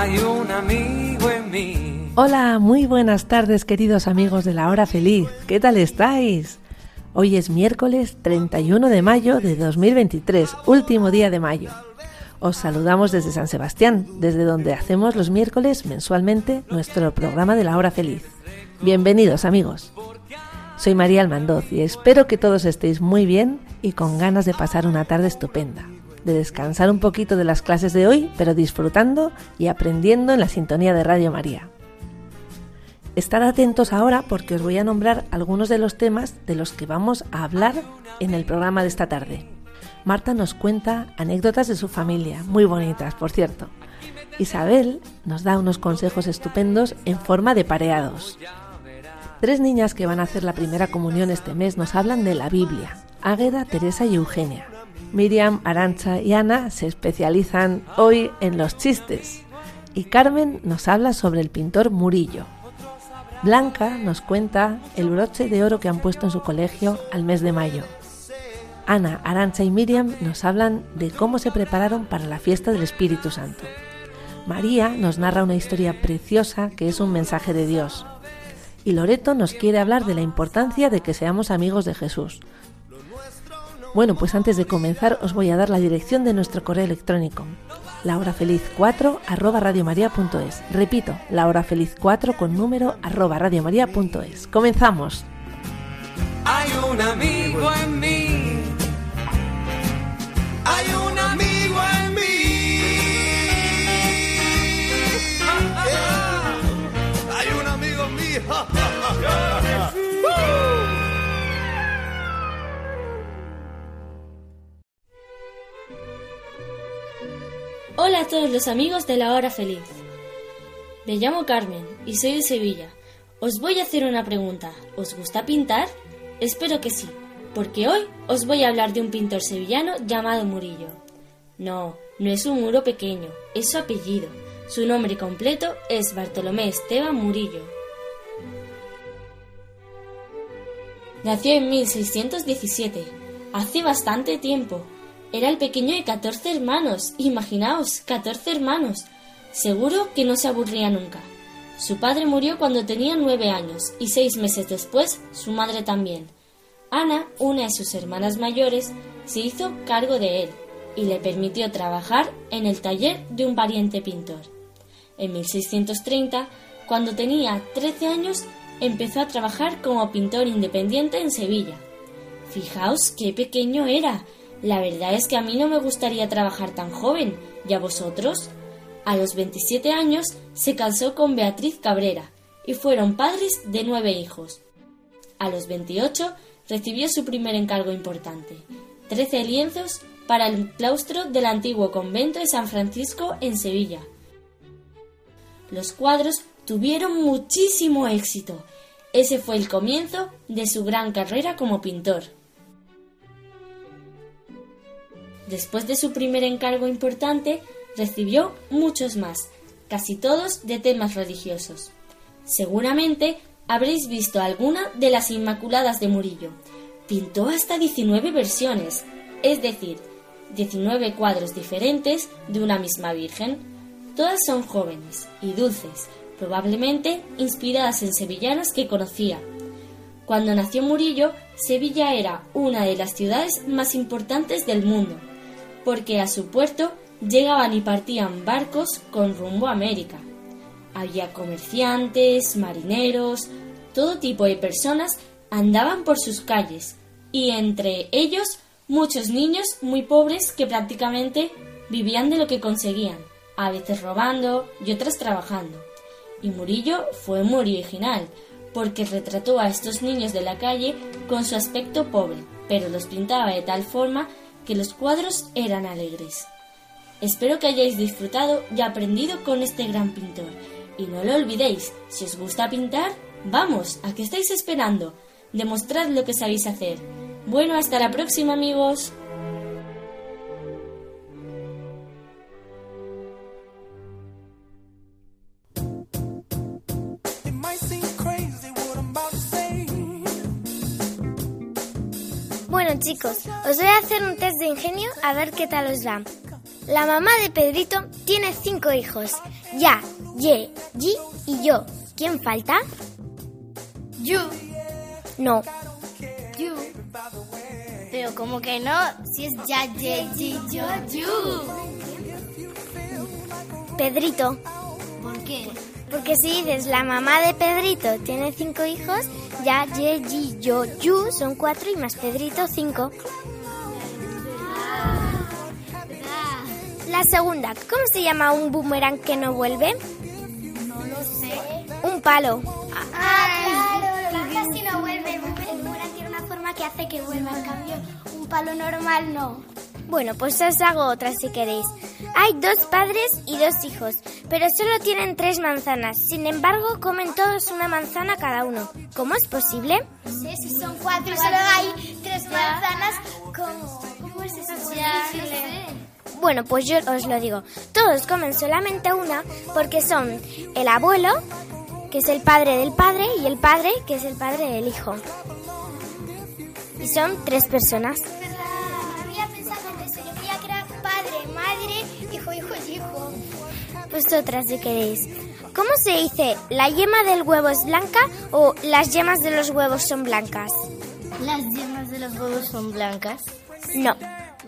Hay un amigo en mí. Hola, muy buenas tardes queridos amigos de la hora feliz. ¿Qué tal estáis? Hoy es miércoles 31 de mayo de 2023, último día de mayo. Os saludamos desde San Sebastián, desde donde hacemos los miércoles mensualmente nuestro programa de la hora feliz. Bienvenidos amigos. Soy María Almandoz y espero que todos estéis muy bien y con ganas de pasar una tarde estupenda, de descansar un poquito de las clases de hoy, pero disfrutando y aprendiendo en la sintonía de Radio María. Estad atentos ahora porque os voy a nombrar algunos de los temas de los que vamos a hablar en el programa de esta tarde. Marta nos cuenta anécdotas de su familia, muy bonitas, por cierto. Isabel nos da unos consejos estupendos en forma de pareados. Tres niñas que van a hacer la primera comunión este mes nos hablan de la Biblia, Águeda, Teresa y Eugenia. Miriam, Arancha y Ana se especializan hoy en los chistes. Y Carmen nos habla sobre el pintor Murillo. Blanca nos cuenta el broche de oro que han puesto en su colegio al mes de mayo. Ana, Arancha y Miriam nos hablan de cómo se prepararon para la fiesta del Espíritu Santo. María nos narra una historia preciosa que es un mensaje de Dios. Y Loreto nos quiere hablar de la importancia de que seamos amigos de Jesús. Bueno, pues antes de comenzar os voy a dar la dirección de nuestro correo electrónico. lahorafeliz4 arroba radiomaria.es. Repito, lahorafeliz4 con número arroba radiomaria.es. Comenzamos. Hay un amigo en mí. Hay un amigo en mí. Hay un amigo en mí. Todos los amigos de la hora feliz. Me llamo Carmen y soy de Sevilla. Os voy a hacer una pregunta. ¿Os gusta pintar? Espero que sí, porque hoy os voy a hablar de un pintor sevillano llamado Murillo. No, no es un muro pequeño, es su apellido. Su nombre completo es Bartolomé Esteban Murillo. Nació en 1617, hace bastante tiempo. Era el pequeño de 14 hermanos, imaginaos, 14 hermanos. Seguro que no se aburría nunca. Su padre murió cuando tenía nueve años y seis meses después su madre también. Ana, una de sus hermanas mayores, se hizo cargo de él y le permitió trabajar en el taller de un pariente pintor. En 1630, cuando tenía 13 años, empezó a trabajar como pintor independiente en Sevilla. Fijaos qué pequeño era. La verdad es que a mí no me gustaría trabajar tan joven. ¿Y a vosotros? A los 27 años se casó con Beatriz Cabrera y fueron padres de nueve hijos. A los 28 recibió su primer encargo importante, 13 lienzos para el claustro del antiguo convento de San Francisco en Sevilla. Los cuadros tuvieron muchísimo éxito. Ese fue el comienzo de su gran carrera como pintor. Después de su primer encargo importante, recibió muchos más, casi todos de temas religiosos. Seguramente habréis visto alguna de las Inmaculadas de Murillo. Pintó hasta 19 versiones, es decir, 19 cuadros diferentes de una misma Virgen. Todas son jóvenes y dulces, probablemente inspiradas en sevillanas que conocía. Cuando nació Murillo, Sevilla era una de las ciudades más importantes del mundo, porque a su puerto llegaban y partían barcos con rumbo a América. Había comerciantes, marineros, todo tipo de personas andaban por sus calles, y entre ellos muchos niños muy pobres que prácticamente vivían de lo que conseguían, a veces robando y otras trabajando. Y Murillo fue muy original, porque retrató a estos niños de la calle con su aspecto pobre, pero los pintaba de tal forma que los cuadros eran alegres. Espero que hayáis disfrutado y aprendido con este gran pintor. Y no lo olvidéis, si os gusta pintar, vamos, ¿a qué estáis esperando? Demostrad lo que sabéis hacer. Bueno, hasta la próxima amigos. Chicos, os voy a hacer un test de ingenio a ver qué tal os va. La mamá de Pedrito tiene cinco hijos. Ya, Ye, Yi y yo. ¿Quién falta? You, No. you. Pero como que no, si es ya, ye, yi, yo, you. Pedrito. ¿Por qué? Porque si dices la mamá de Pedrito tiene cinco hijos, ya, Ye, Yi, yo, Yu son cuatro y más Pedrito cinco. La segunda, ¿cómo se llama un boomerang que no vuelve? No lo sé. Un palo. Ah, claro, casi no vuelve. El boomerang tiene una forma que hace que vuelva. En cambio, un palo normal no. Bueno, pues os hago otra si queréis. Hay dos padres y dos hijos, pero solo tienen tres manzanas. Sin embargo, comen todos una manzana cada uno. ¿Cómo es posible? No sé si son cuatro solo hay tres manzanas. ¿Cómo? ¿Cómo es eso posible? Bueno, pues yo os lo digo. Todos comen solamente una porque son el abuelo, que es el padre del padre, y el padre, que es el padre del hijo. Y son tres personas. Había pensado en eso. Yo creía que era padre, madre, hijo, hijo y hijo. Otra si queréis. ¿Cómo se dice? ¿La yema del huevo es blanca o las yemas de los huevos son blancas? ¿Las yemas de los huevos son blancas? No.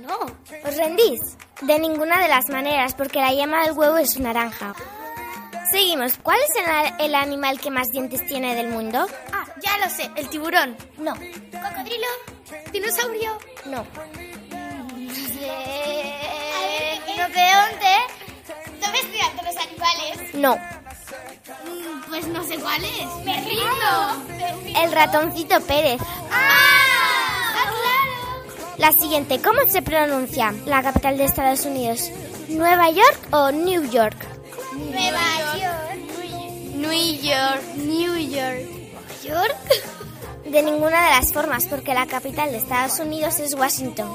No. ¿Os rendís? De ninguna de las maneras, porque la yema del huevo es naranja. Seguimos. ¿Cuál es el, a- el animal que más dientes tiene del mundo? Ah, ya lo sé. El tiburón. No, ¿Cocodrilo? ¿Dinosaurio? no. ¿No de dónde? ¿No los animales? No. Pues no sé cuál es. ¡Me rindo! El ratoncito Pérez. ¡Ah! claro! La siguiente, ¿cómo se pronuncia la capital de Estados Unidos? ¿Nueva York o New York? Nueva York. New York. New York. ¿Nueva York? De ninguna de las formas, porque la capital de Estados Unidos es Washington.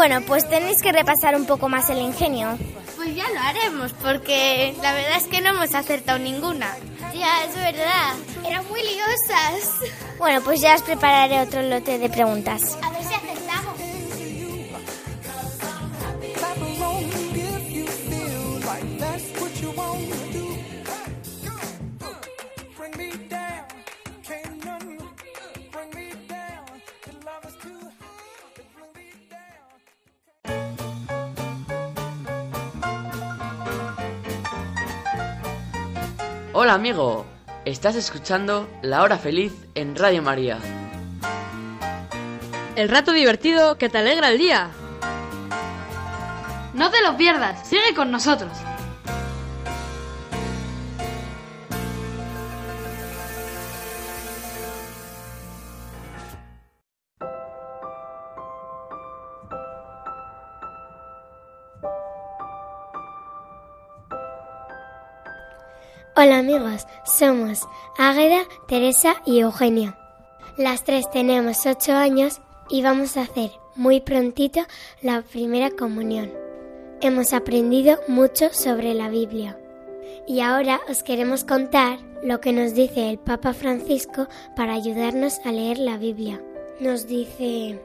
Bueno, pues tenéis que repasar un poco más el ingenio. Pues ya lo haremos, porque la verdad es que no hemos acertado ninguna. Ya, es verdad. Eran muy liosas. Bueno, pues ya os prepararé otro lote de preguntas. A ver si acertamos. Hola amigo, estás escuchando La Hora Feliz en Radio María. El rato divertido que te alegra el día. No te lo pierdas, sigue con nosotros. Hola amigos, somos Águeda, Teresa y Eugenia. Las tres tenemos 8 años y vamos a hacer muy prontito la primera comunión. Hemos aprendido mucho sobre la Biblia y ahora os queremos contar lo que nos dice el Papa Francisco para ayudarnos a leer la Biblia. Nos dice,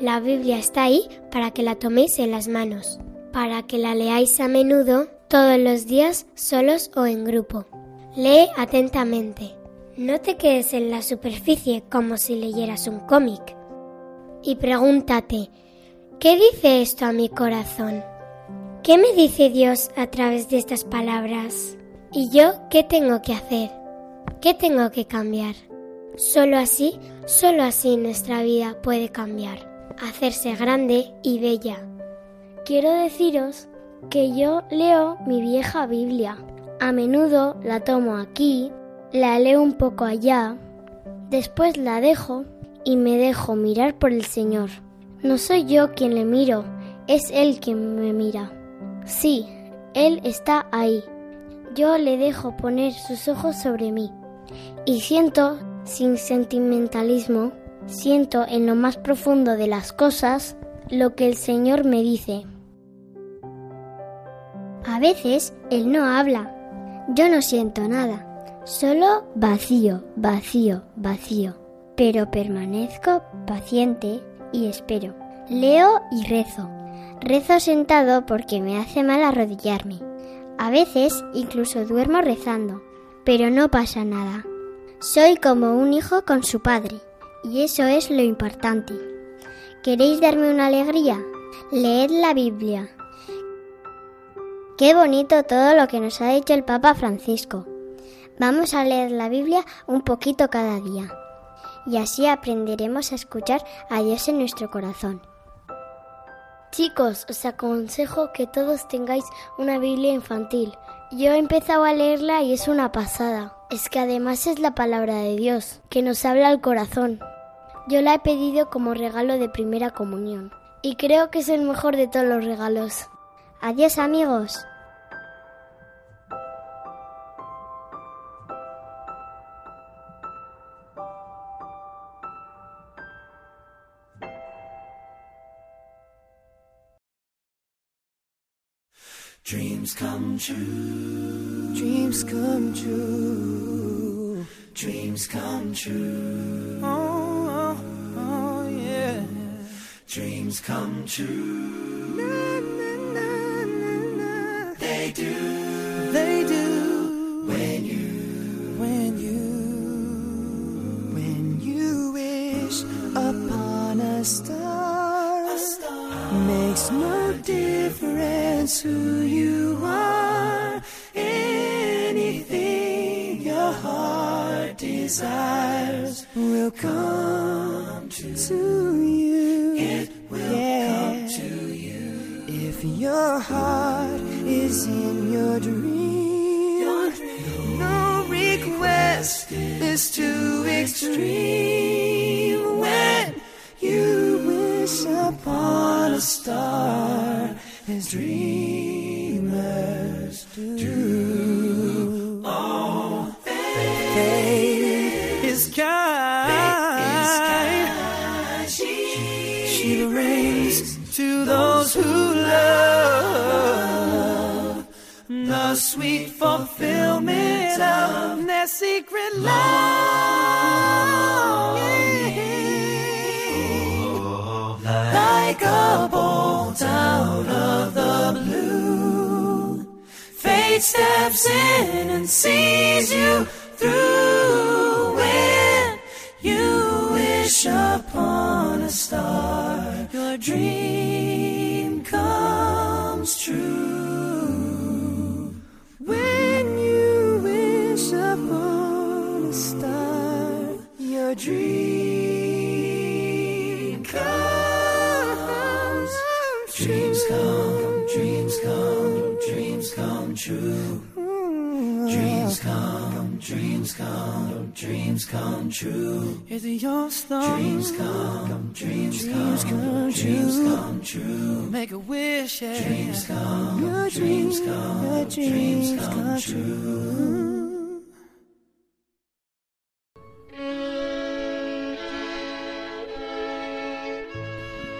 la Biblia está ahí para que la toméis en las manos, para que la leáis a menudo, todos los días, solos o en grupo. Lee atentamente. No te quedes en la superficie como si leyeras un cómic. Y pregúntate, ¿qué dice esto a mi corazón? ¿Qué me dice Dios a través de estas palabras? ¿Y yo qué tengo que hacer? ¿Qué tengo que cambiar? Solo así, solo así nuestra vida puede cambiar, hacerse grande y bella. Quiero deciros que yo leo mi vieja Biblia. A menudo la tomo aquí, la leo un poco allá, después la dejo y me dejo mirar por el Señor. No soy yo quien le miro, es Él quien me mira. Sí, Él está ahí. Yo le dejo poner sus ojos sobre mí. Y siento, sin sentimentalismo, siento en lo más profundo de las cosas lo que el Señor me dice. A veces Él no habla. Yo no siento nada. Solo vacío, vacío, vacío. Pero permanezco paciente y espero. Leo y rezo. Rezo sentado porque me hace mal arrodillarme. A veces incluso duermo rezando, pero no pasa nada. Soy como un hijo con su padre, y eso es lo importante. ¿Queréis darme una alegría? Leed la Biblia. Qué bonito todo lo que nos ha dicho el Papa Francisco. Vamos a leer la Biblia un poquito cada día, y así aprenderemos a escuchar a Dios en nuestro corazón. Chicos, os aconsejo que todos tengáis una Biblia infantil. Yo he empezado a leerla y es una pasada. Es que además es la palabra de Dios, que nos habla al corazón. Yo la he pedido como regalo de primera comunión. Y creo que es el mejor de todos los regalos. Adiós amigos. Dreams come true. Dreams come true. Dreams come true. Oh, oh, oh yeah. Dreams come true. Na, Makes no difference who you are. Anything your heart desires will come to you. It will come to you. If your heart is in your dream, no request is too extreme. Star, as dreamers do. Oh, faith is kind. She brings to those who love the sweet fulfillment of their secret longing. Steps in and sees you through. When you wish upon a star, your dream comes true. When you wish upon a star, your dream come true. Dreams come, dreams come, dreams come true. Is it your star? Dreams come, dreams come, dreams come true. Make a wish, yeah. Dreams come, your dreams come, your dreams come true.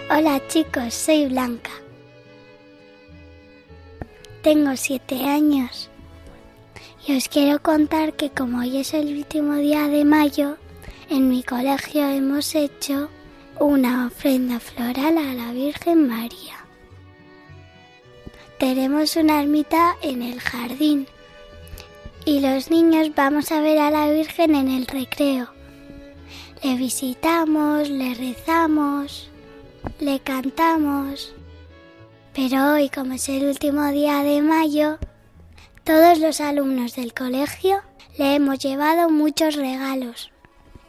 Hola chicos, soy Blanca. Tengo siete años y os quiero contar que como hoy es el último día de mayo, en mi colegio hemos hecho una ofrenda floral a la Virgen María. Tenemos una ermita en el jardín y los niños vamos a ver a la Virgen en el recreo. Le visitamos, le rezamos, le cantamos. Pero hoy, como es el último día de mayo, todos los alumnos del colegio le hemos llevado muchos regalos.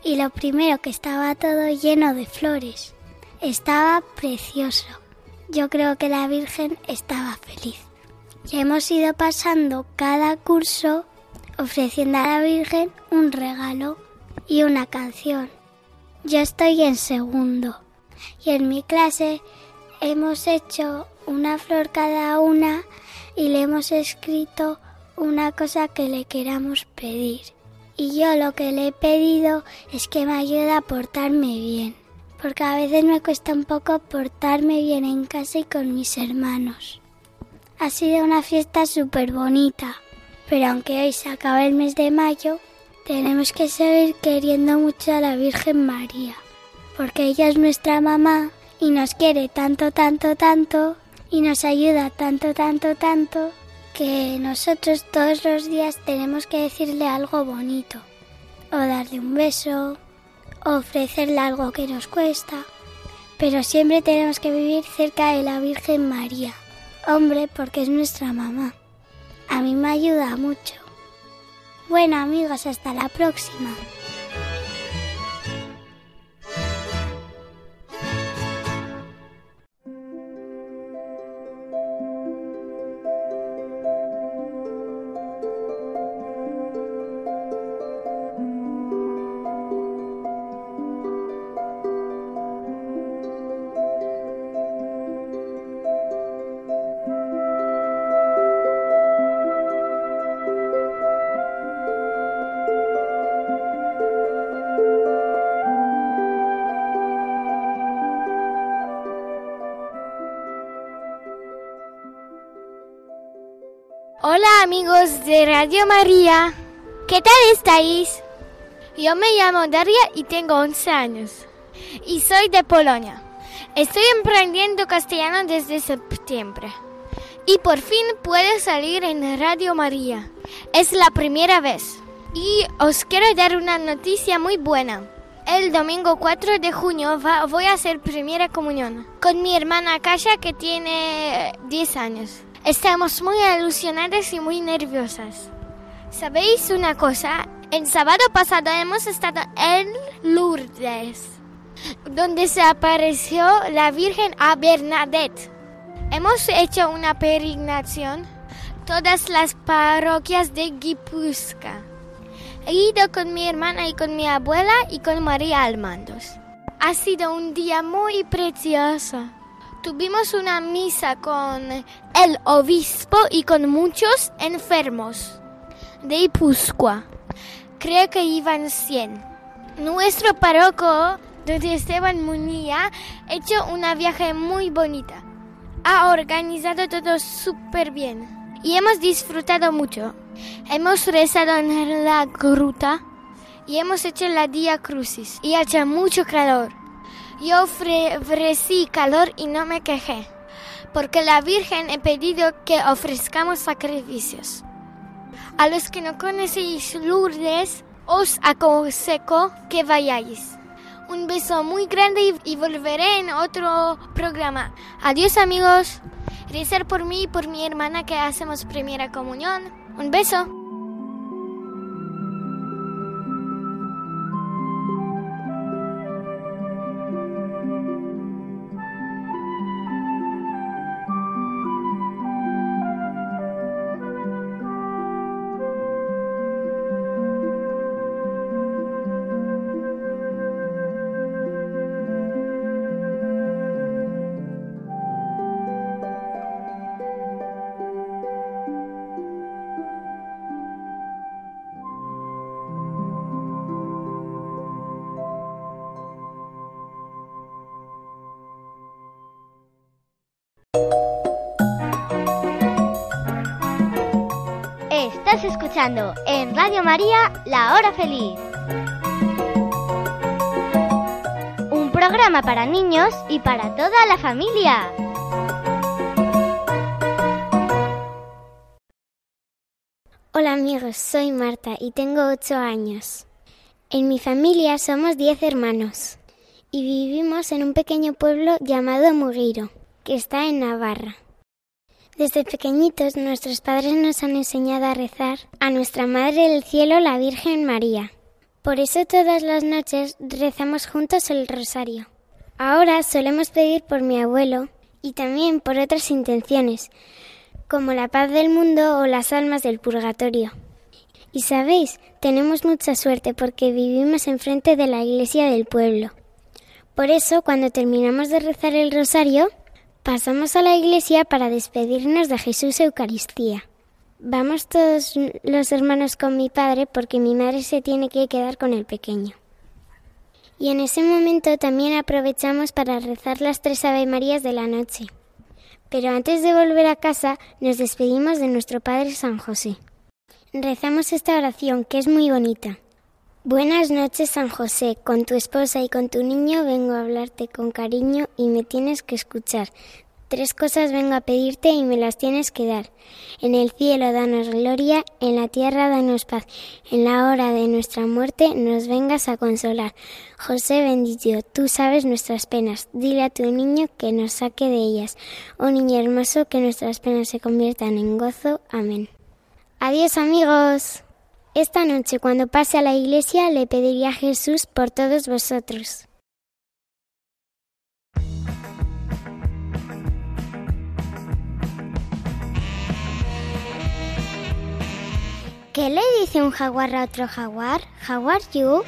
Y lo primero que estaba todo lleno de flores. Estaba precioso. Yo creo que la Virgen estaba feliz. y hemos ido pasando cada curso ofreciendo a la Virgen un regalo y una canción. Yo estoy en segundo y en mi clase hemos hecho una flor cada una y le hemos escrito una cosa que le queramos pedir. Y yo lo que le he pedido es que me ayude a portarme bien, porque a veces me cuesta un poco portarme bien en casa y con mis hermanos. Ha sido una fiesta súper bonita, pero aunque hoy se acaba el mes de mayo, tenemos que seguir queriendo mucho a la Virgen María, porque ella es nuestra mamá y nos quiere tanto, tanto, tanto, y nos ayuda tanto, tanto, tanto, que nosotros todos los días tenemos que decirle algo bonito, o darle un beso, o ofrecerle algo que nos cuesta, pero siempre tenemos que vivir cerca de la Virgen María, hombre, porque es nuestra mamá. A mí me ayuda mucho. Bueno amigos, hasta la próxima. Amigos de Radio María, ¿qué tal estáis? Yo me llamo Daria y tengo 11 años y soy de Polonia. Estoy emprendiendo castellano desde septiembre y por fin puedo salir en Radio María. Es la primera vez y os quiero dar una noticia muy buena. El domingo 4 de junio voy a hacer primera comunión con mi hermana Kasha que tiene 10 años. Estamos muy ilusionadas y muy nerviosas. ¿Sabéis una cosa? El sábado pasado hemos estado en Lourdes, donde se apareció la Virgen a Bernadette. Hemos hecho una peregrinación todas las parroquias de Guipúzcoa. He ido con mi hermana y con mi abuela y con María Almandos. Ha sido un día muy precioso. Tuvimos una misa con el obispo y con muchos enfermos de Guipúzcoa. Creo que iban 100. Nuestro párroco, don Esteban Munilla, ha hecho una viaje muy bonita. Ha organizado todo súper bien y hemos disfrutado mucho. Hemos rezado en la gruta y hemos hecho la Día Crucis y ha hecho mucho calor. Yo ofre- ofrecí calor y no me quejé, porque la Virgen he pedido que ofrezcamos sacrificios. A los que no conocéis Lourdes, os aconsejo que vayáis. Un beso muy grande y volveré en otro programa. Adiós amigos. Rezar por mí y por mi hermana que hacemos primera comunión. Un beso. En Radio María La Hora Feliz. Un programa para niños y para toda la familia. Hola amigos, soy Marta y tengo 8 años. En mi familia somos 10 hermanos y vivimos en un pequeño pueblo llamado Muguiro, que está en Navarra. Desde pequeñitos nuestros padres nos han enseñado a rezar a nuestra Madre del Cielo, la Virgen María. Por eso todas las noches rezamos juntos el rosario. Ahora solemos pedir por mi abuelo y también por otras intenciones, como la paz del mundo o las almas del purgatorio. Y sabéis, tenemos mucha suerte porque vivimos enfrente de la iglesia del pueblo. Por eso, cuando terminamos de rezar el rosario, pasamos a la iglesia para despedirnos de Jesús Eucaristía. Vamos todos los hermanos con mi padre porque mi madre se tiene que quedar con el pequeño. Y en ese momento también aprovechamos para rezar las tres Ave Marías de la noche. Pero antes de volver a casa nos despedimos de nuestro Padre San José. Rezamos esta oración que es muy bonita. Buenas noches San José, con tu esposa y con tu niño vengo a hablarte con cariño y me tienes que escuchar. Tres cosas vengo a pedirte y me las tienes que dar. En el cielo danos gloria, en la tierra danos paz, en la hora de nuestra muerte nos vengas a consolar. José bendito, tú sabes nuestras penas, dile a tu niño que nos saque de ellas. Oh niño hermoso, que nuestras penas se conviertan en gozo. Amén. Adiós amigos. Esta noche cuando pase a la iglesia le pediría a Jesús por todos vosotros. ¿Qué le dice un jaguar a otro jaguar? How are you?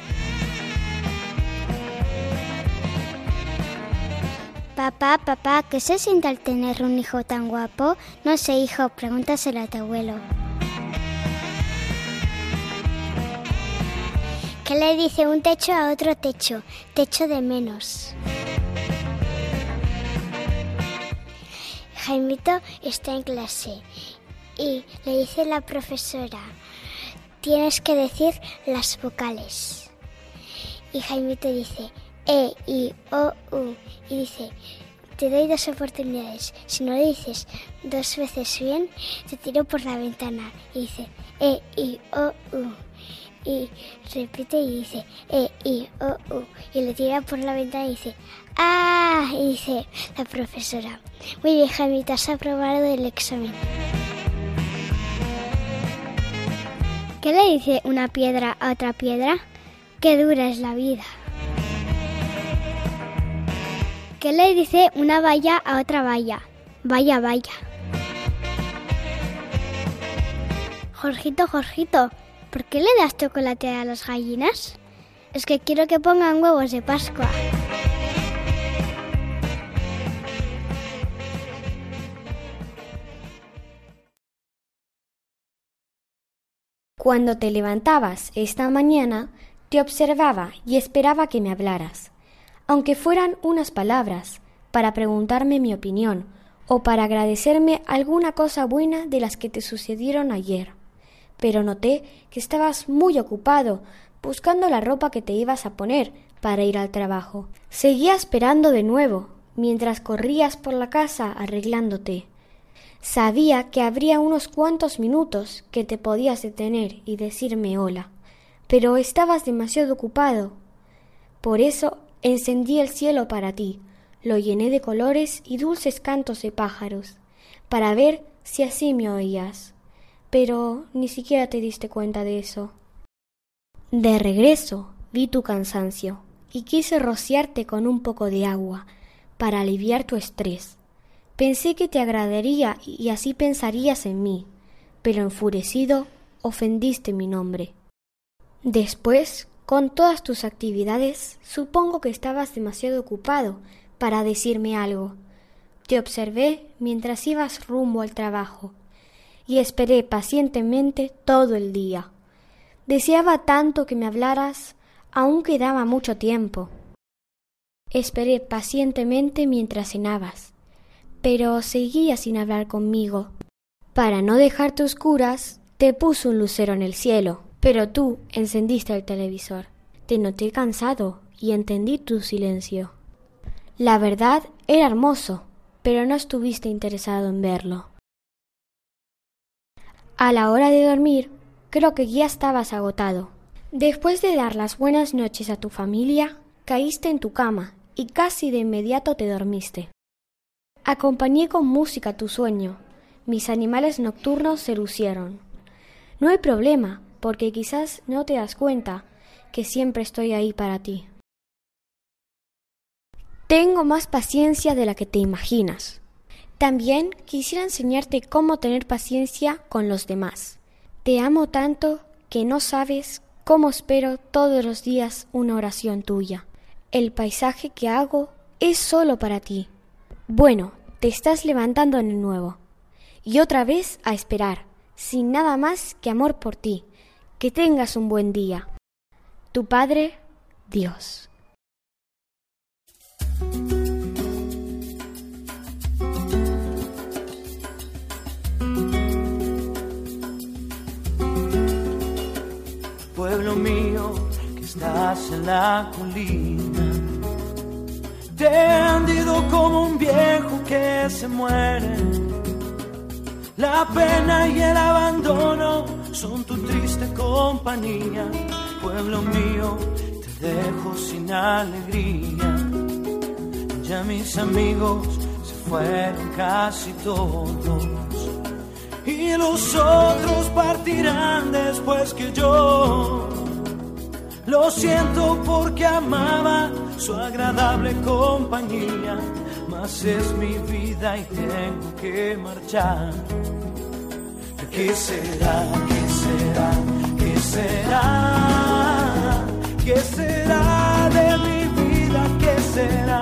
Papá, papá, ¿qué se siente al tener un hijo tan guapo? No sé, hijo, pregúntaselo a tu abuelo. ¿Qué le dice un techo a otro techo? Techo de menos. Jaimito está en clase y le dice la profesora, tienes que decir las vocales. Y Jaimito dice, E, I, O, U. Y dice, te doy dos oportunidades. Si no dices dos veces bien, te tiro por la ventana. Y dice, E, I, O, U. Y repite y dice, E, I, O, U. Y le tira por la ventana y dice, ¡Ah! Y dice la profesora, muy bien, Jaimito, has aprobado el examen. ¿Qué le dice una piedra a otra piedra? Qué dura es la vida. ¿Qué le dice una valla a otra valla? Vaya, vaya. Jorgito, Jorgito, ¿por qué le das chocolate a las gallinas? Es que quiero que pongan huevos de Pascua. Cuando te levantabas esta mañana, te observaba y esperaba que me hablaras, aunque fueran unas palabras, para preguntarme mi opinión o para agradecerme alguna cosa buena de las que te sucedieron ayer. Pero noté que estabas muy ocupado buscando la ropa que te ibas a poner para ir al trabajo. Seguía esperando de nuevo, mientras corrías por la casa arreglándote. Sabía que habría unos cuantos minutos que te podías detener y decirme hola, pero estabas demasiado ocupado. Por eso encendí el cielo para ti, lo llené de colores y dulces cantos de pájaros, para ver si así me oías. Pero ni siquiera te diste cuenta de eso. De regreso vi tu cansancio y quise rociarte con un poco de agua para aliviar tu estrés. Pensé que te agradaría y así pensarías en mí, pero enfurecido ofendiste mi nombre. Después, con todas tus actividades, supongo que estabas demasiado ocupado para decirme algo. Te observé mientras ibas rumbo al trabajo y esperé pacientemente todo el día. Deseaba tanto que me hablaras, aún quedaba mucho tiempo. Esperé pacientemente mientras cenabas pero seguía sin hablar conmigo. Para no dejarte oscuras, te puso un lucero en el cielo, pero tú encendiste el televisor. Te noté cansado y entendí tu silencio. La verdad era hermoso, pero no estuviste interesado en verlo. A la hora de dormir, creo que ya estabas agotado. Después de dar las buenas noches a tu familia, caíste en tu cama y casi de inmediato te dormiste. Acompañé con música tu sueño. Mis animales nocturnos se lucieron. No hay problema, porque quizás no te das cuenta que siempre estoy ahí para ti. Tengo más paciencia de la que te imaginas. También quisiera enseñarte cómo tener paciencia con los demás. Te amo tanto que no sabes cómo espero todos los días una oración tuya. El paisaje que hago es solo para ti. Bueno, te estás levantando en el nuevo. Y otra vez a esperar, sin nada más que amor por ti. Que tengas un buen día. Tu Padre, Dios. Estás en la colina, tendido como un viejo que se muere. La pena y el abandono son tu triste compañía. Pueblo mío, te dejo sin alegría. Ya mis amigos se fueron casi todos. Y los otros partirán después que yo. Lo siento porque amaba su agradable compañía, mas es mi vida y tengo que marchar. ¿Qué será? ¿Qué será? ¿Qué será? ¿Qué será de mi vida? ¿Qué será?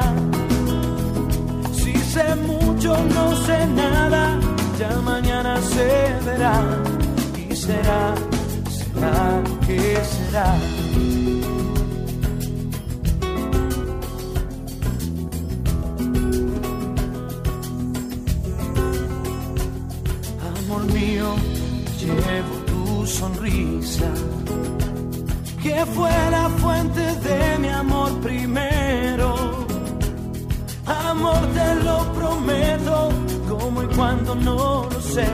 Si sé mucho, no sé nada, ya mañana se verá. Y será, será, ¿qué será? Amor mío, llevo tu sonrisa, que fue la fuente de mi amor primero. Amor, te lo prometo, como y cuando no lo sé,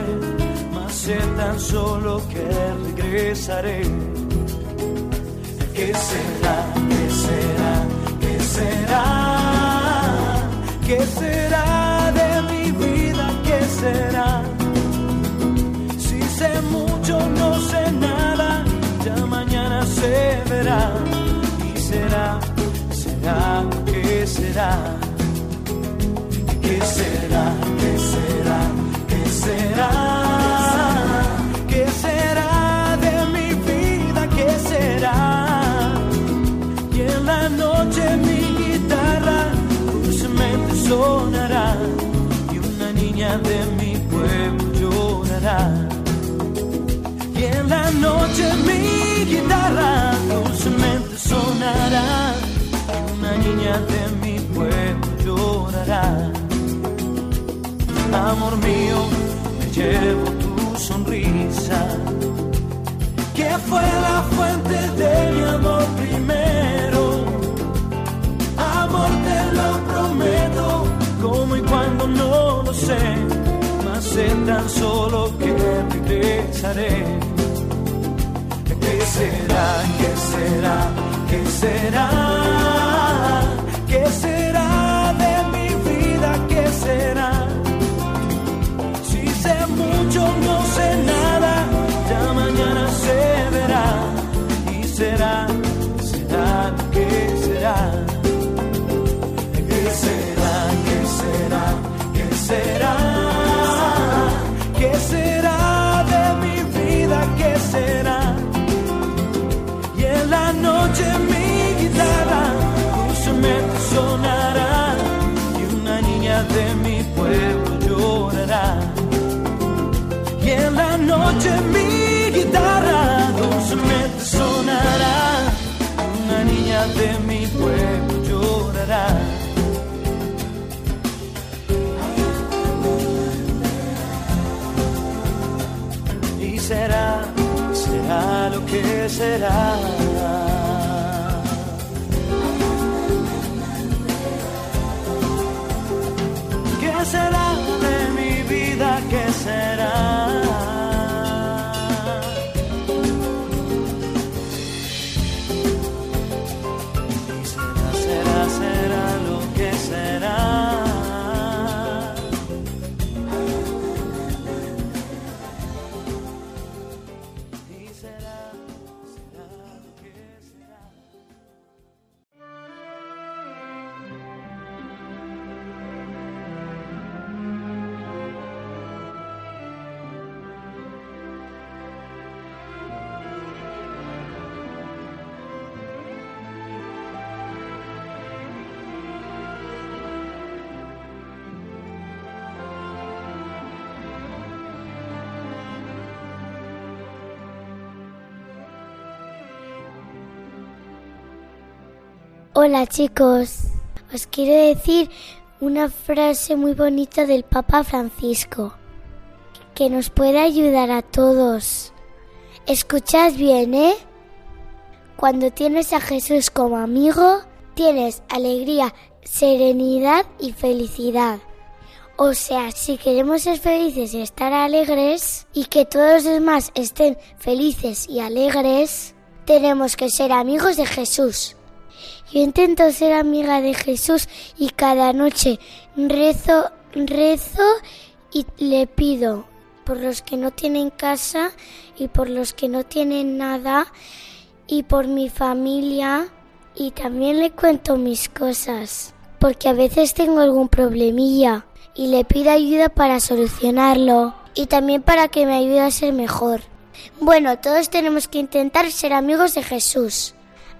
mas sé tan solo que regresaré. ¿Qué será? ¿Qué será? ¿Qué será? ¿Qué será de mi vida? ¿Qué será? Si sé mucho, no sé nada, ya mañana se verá. Y será, será. Noche mi guitarra dulcemente sonará una niña de mi pueblo llorará. Amor mío, me llevo tu sonrisa, que fue la fuente de mi amor primero. Amor, te lo prometo, como y cuando no lo sé, mas sé tan solo que regresaré. ¿Qué será? ¿Qué será? ¿Qué será? ¿Qué será que será. Hola chicos, os quiero decir una frase muy bonita del Papa Francisco que nos puede ayudar a todos. Escuchad bien, ¿eh? Cuando tienes a Jesús como amigo, tienes alegría, serenidad y felicidad. O sea, si queremos ser felices y estar alegres y que todos los demás estén felices y alegres, tenemos que ser amigos de Jesús. Yo intento ser amiga de Jesús y cada noche rezo, rezo y le pido por los que no tienen casa y por los que no tienen nada y por mi familia y también le cuento mis cosas porque a veces tengo algún problemilla y le pido ayuda para solucionarlo y también para que me ayude a ser mejor. Bueno, todos tenemos que intentar ser amigos de Jesús.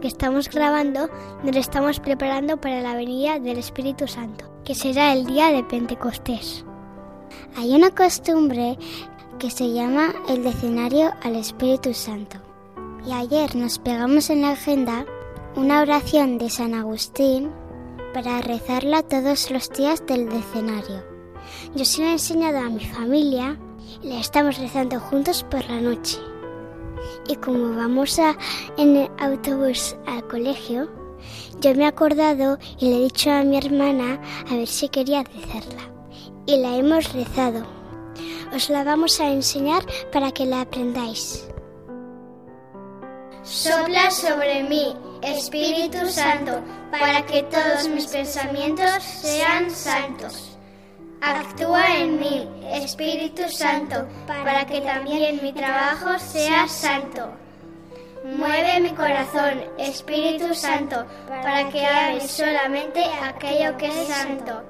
Que estamos grabando, nos estamos preparando para la venida del Espíritu Santo, que será el día de Pentecostés. Hay una costumbre que se llama el decenario al Espíritu Santo. Y ayer nos pegamos en la agenda una oración de San Agustín para rezarla todos los días del decenario. Yo se la he enseñado a mi familia y la estamos rezando juntos por la noche. Y como vamos a, en el autobús al colegio, yo me he acordado y le he dicho a mi hermana a ver si quería rezarla. Y la hemos rezado. Os la vamos a enseñar para que la aprendáis. Sopla sobre mí, Espíritu Santo, para que todos mis pensamientos sean santos. Actúa en mí, Espíritu Santo, para que también mi trabajo sea santo. Mueve mi corazón, Espíritu Santo, para que haga solamente aquello que es santo.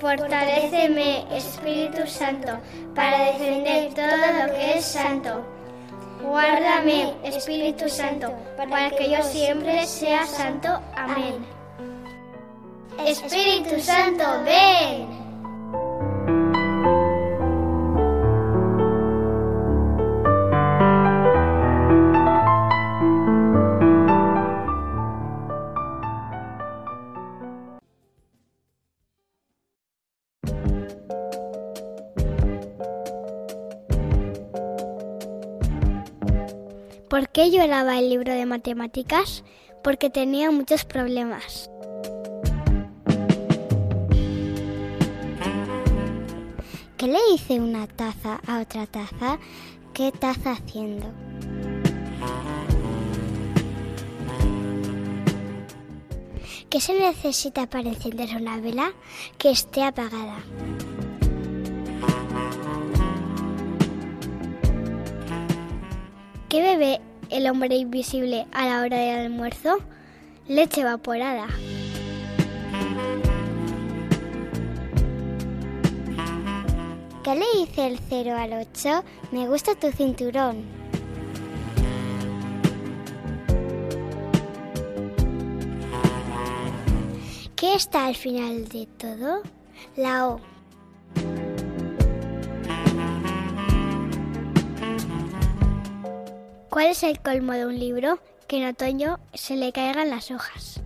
Fortaléceme, Espíritu Santo, para defender todo lo que es santo. Guárdame, Espíritu Santo, para que yo siempre sea santo. Amén. Espíritu Santo, ven. ¿Por qué lloraba el libro de matemáticas? Porque tenía muchos problemas. ¿Qué le dice una taza a otra taza? ¿Qué taza haciendo? ¿Qué se necesita para encender una vela que esté apagada? ¿Qué bebe el hombre invisible a la hora del almuerzo? Leche evaporada. ¿Qué le dice el 0 al 8? Me gusta tu cinturón. ¿Qué está al final de todo? La O. ¿Cuál es el colmo de un libro? Que en otoño se le caigan las hojas.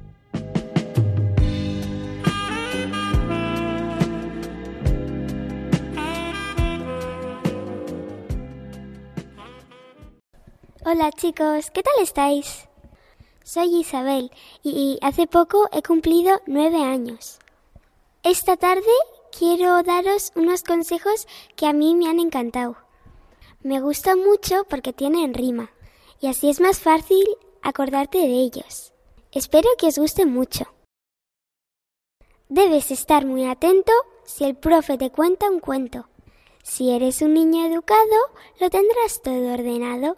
Hola chicos, ¿qué tal estáis? Soy Isabel y hace poco he cumplido nueve años. Esta tarde quiero daros unos consejos que a mí me han encantado. Me gusta mucho porque tienen rima y así es más fácil acordarte de ellos. Espero que os guste mucho. Debes estar muy atento si el profe te cuenta un cuento. Si eres un niño educado, lo tendrás todo ordenado.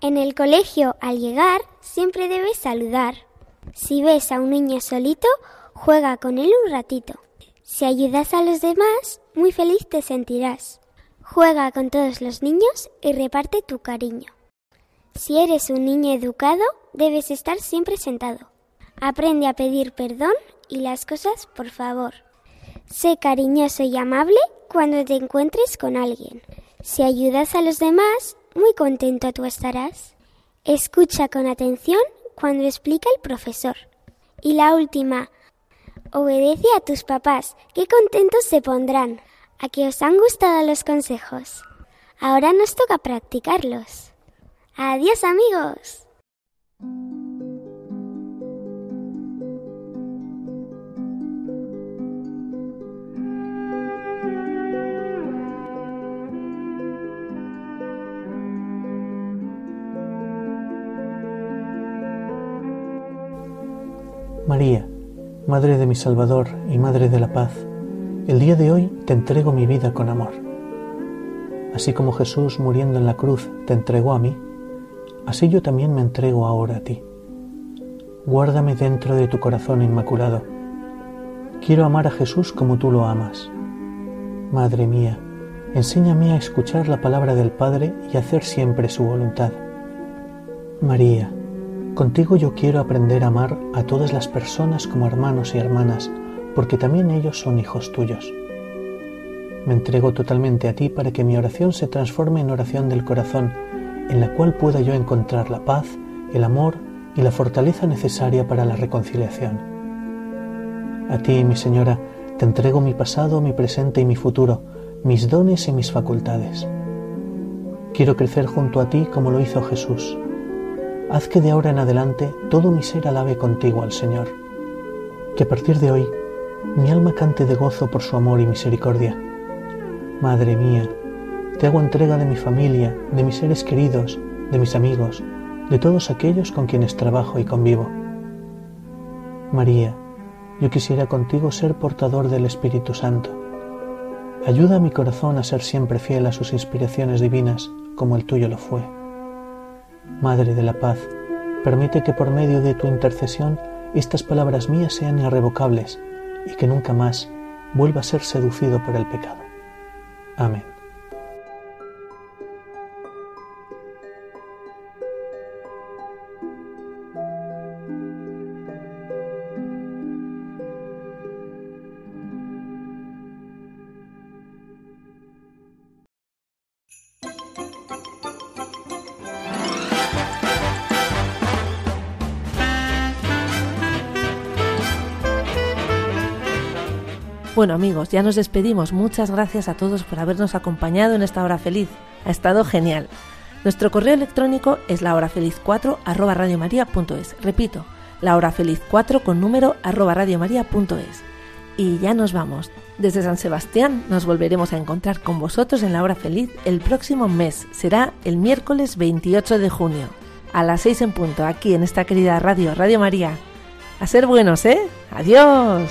En el colegio, al llegar, siempre debes saludar. Si ves a un niño solito, juega con él un ratito. Si ayudas a los demás, muy feliz te sentirás. Juega con todos los niños y reparte tu cariño. Si eres un niño educado, debes estar siempre sentado. Aprende a pedir perdón y las cosas por favor. Sé cariñoso y amable cuando te encuentres con alguien. Si ayudas a los demás, muy contento tú estarás. Escucha con atención cuando explica el profesor. Y la última, obedece a tus papás, que contentos se pondrán. A que os han gustado los consejos. Ahora nos toca practicarlos. Adiós amigos. María, Madre de mi Salvador y Madre de la Paz, el día de hoy te entrego mi vida con amor. Así como Jesús muriendo en la cruz te entregó a mí, así yo también me entrego ahora a ti. Guárdame dentro de tu corazón inmaculado. Quiero amar a Jesús como tú lo amas. Madre mía, enséñame a escuchar la palabra del Padre y hacer siempre su voluntad. María, Contigo yo quiero aprender a amar a todas las personas como hermanos y hermanas, porque también ellos son hijos tuyos. Me entrego totalmente a ti para que mi oración se transforme en oración del corazón, en la cual pueda yo encontrar la paz, el amor y la fortaleza necesaria para la reconciliación. A ti, mi Señora, te entrego mi pasado, mi presente y mi futuro, mis dones y mis facultades. Quiero crecer junto a ti como lo hizo Jesús haz que de ahora en adelante todo mi ser alabe contigo al Señor. Que a partir de hoy mi alma cante de gozo por su amor y misericordia. Madre mía, te hago entrega de mi familia, de mis seres queridos, de mis amigos, de todos aquellos con quienes trabajo y convivo. María, yo quisiera contigo ser portador del Espíritu Santo. Ayuda a mi corazón a ser siempre fiel a sus inspiraciones divinas como el tuyo lo fue. Madre de la Paz, permite que por medio de tu intercesión estas palabras mías sean irrevocables y que nunca más vuelva a ser seducido por el pecado. Amén. Bueno amigos, ya nos despedimos. Muchas gracias a todos por habernos acompañado en esta hora feliz. Ha estado genial. Nuestro correo electrónico es lahorafeliz4 arroba radiomaria.es. Repito, lahorafeliz4 con número arroba radiomaria.es. Y ya nos vamos. Desde San Sebastián nos volveremos a encontrar con vosotros en la hora feliz el próximo mes. Será el miércoles 28 de junio. A las 6 en punto, aquí en esta querida radio, Radio María. A ser buenos, ¿eh? Adiós.